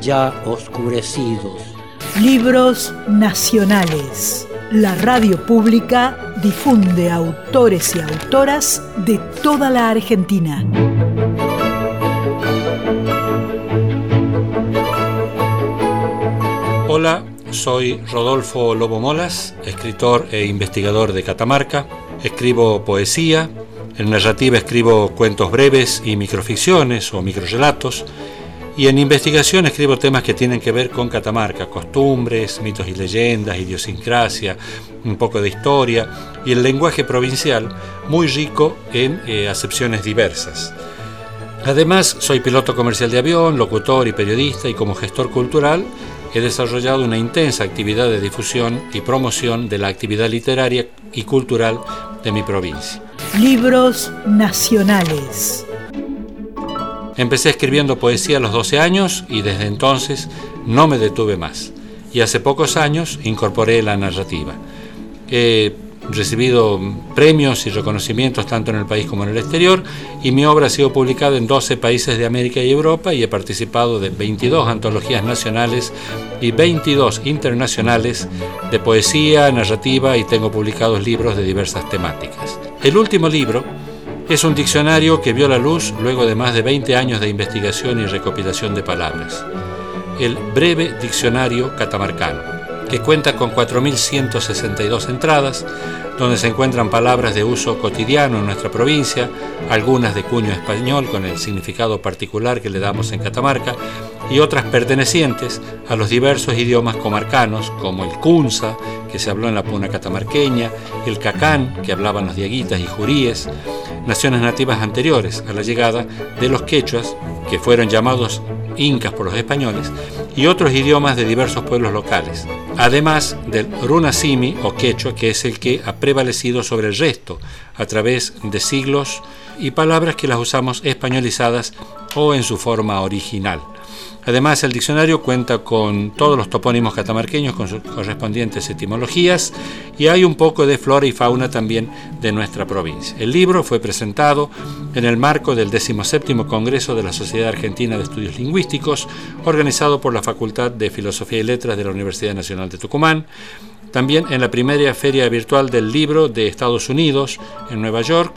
ya oscurecidos. Libros nacionales. La radio pública difunde autores y autoras de toda la Argentina. Hola, soy Rodolfo Lobo Molas, escritor e investigador de Catamarca. Escribo poesía, en narrativa escribo cuentos breves y microficciones o microrelatos. Y en investigación escribo temas que tienen que ver con Catamarca, costumbres, mitos y leyendas, idiosincrasia, un poco de historia y el lenguaje provincial, muy rico en eh, acepciones diversas. Además, soy piloto comercial de avión, locutor y periodista y como gestor cultural he desarrollado una intensa actividad de difusión y promoción de la actividad literaria y cultural de mi provincia. Libros nacionales. Empecé escribiendo poesía a los 12 años y desde entonces no me detuve más. Y hace pocos años incorporé la narrativa. He recibido premios y reconocimientos tanto en el país como en el exterior y mi obra ha sido publicada en 12 países de América y Europa y he participado de 22 antologías nacionales y 22 internacionales de poesía, narrativa y tengo publicados libros de diversas temáticas. El último libro es un diccionario que vio la luz luego de más de 20 años de investigación y recopilación de palabras. El Breve Diccionario Catamarcano, que cuenta con 4.162 entradas, donde se encuentran palabras de uso cotidiano en nuestra provincia, algunas de cuño español con el significado particular que le damos en Catamarca, y otras pertenecientes a los diversos idiomas comarcanos, como el Cunza, que se habló en la puna catamarqueña, el Cacán, que hablaban los diaguitas y juríes, naciones nativas anteriores a la llegada de los quechuas, que fueron llamados incas por los españoles, y otros idiomas de diversos pueblos locales, además del runasimi o quechua, que es el que ha prevalecido sobre el resto a través de siglos y palabras que las usamos españolizadas o en su forma original. Además, el diccionario cuenta con todos los topónimos catamarqueños con sus correspondientes etimologías y hay un poco de flora y fauna también de nuestra provincia. El libro fue presentado en el marco del 17 Congreso de la Sociedad Argentina de Estudios Lingüísticos, organizado por la Facultad de Filosofía y Letras de la Universidad Nacional de Tucumán, también en la primera feria virtual del libro de Estados Unidos, en Nueva York,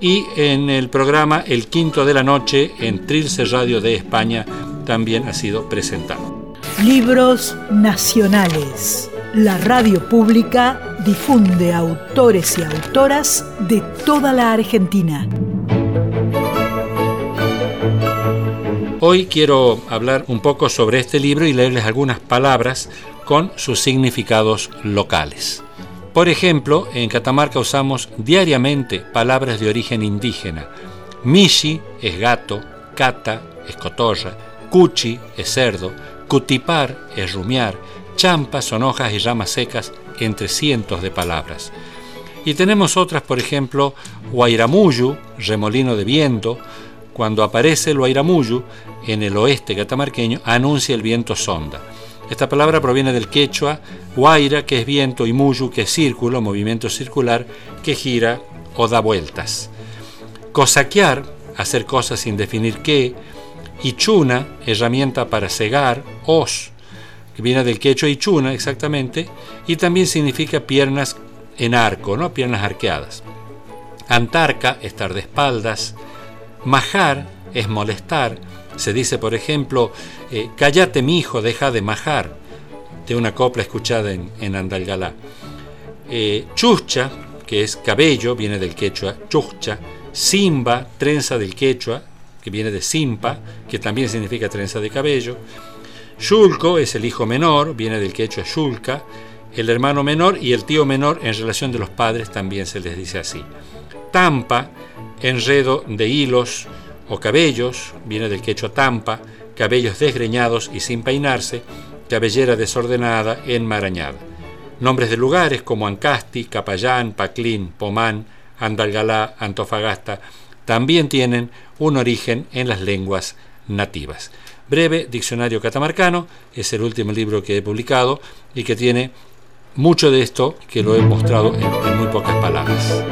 y en el programa El Quinto de la Noche en Trilce Radio de España también ha sido presentado. Libros nacionales. La radio pública difunde autores y autoras de toda la Argentina. Hoy quiero hablar un poco sobre este libro y leerles algunas palabras con sus significados locales. Por ejemplo, en Catamarca usamos diariamente palabras de origen indígena. Mishi es gato, cata es cotorra, cuchi es cerdo, cutipar es rumiar, champa son hojas y ramas secas, entre cientos de palabras. Y tenemos otras, por ejemplo, Guairamuyu, remolino de viento. Cuando aparece el Guairamuyu en el oeste catamarqueño, anuncia el viento sonda. Esta palabra proviene del quechua guaira, que es viento, y muyu, que es círculo, movimiento circular, que gira o da vueltas. Cosaquear, hacer cosas sin definir qué, y chuna, herramienta para cegar, os, que viene del quechua y chuna exactamente, y también significa piernas en arco, ¿no? piernas arqueadas. Antarca, estar de espaldas. Majar es molestar. Se dice, por ejemplo, eh, cállate mi hijo, deja de majar, de una copla escuchada en, Andalgalá. Eh, chucha, que es cabello, viene del quechua chucha. Simba, trenza del quechua, que viene de simpa, que también significa trenza de cabello. Shulco es el hijo menor, viene del quechua shulca. El hermano menor y el tío menor en relación de los padres también se les dice así. Tampa, enredo de hilos o cabellos, viene del quechua tampa, cabellos desgreñados y sin peinarse, cabellera desordenada, enmarañada. Nombres de lugares como Ancasti, Capayán, Paclín, Pomán, Andalgalá, Antofagasta, también tienen un origen en las lenguas nativas. Breve Diccionario Catamarcano es el último libro que he publicado y que tiene mucho de esto que lo he mostrado en, muy pocas palabras.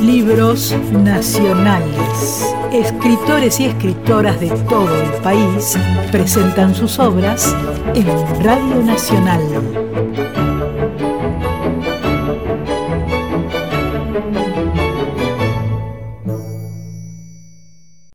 Libros nacionales. Escritores y escritoras de todo el país presentan sus obras en Radio Nacional